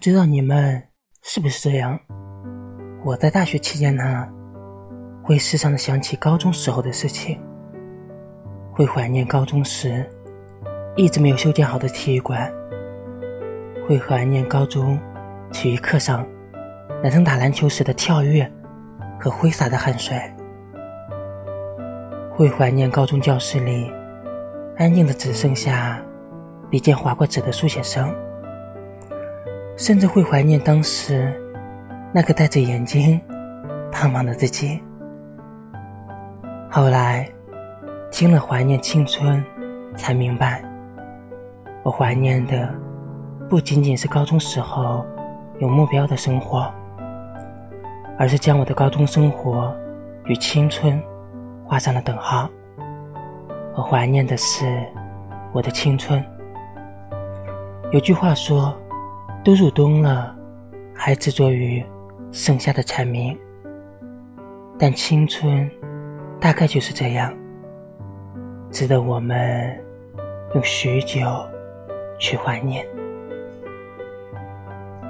不知道你们是不是这样？我在大学期间呢，会时常的想起高中时候的事情，会怀念高中时一直没有修建好的体育馆，会怀念高中体育课上男生打篮球时的跳跃和挥洒的汗水，会怀念高中教室里安静的只剩下笔尖划过纸的书写声。甚至会怀念当时那个戴着眼镜、胖胖的自己。后来听了《怀念青春》，才明白，我怀念的不仅仅是高中时候有目标的生活，而是将我的高中生活与青春画上了等号。我怀念的是我的青春。有句话说。都入冬了，还执着于盛夏的蝉鸣。但青春，大概就是这样，值得我们用许久去怀念。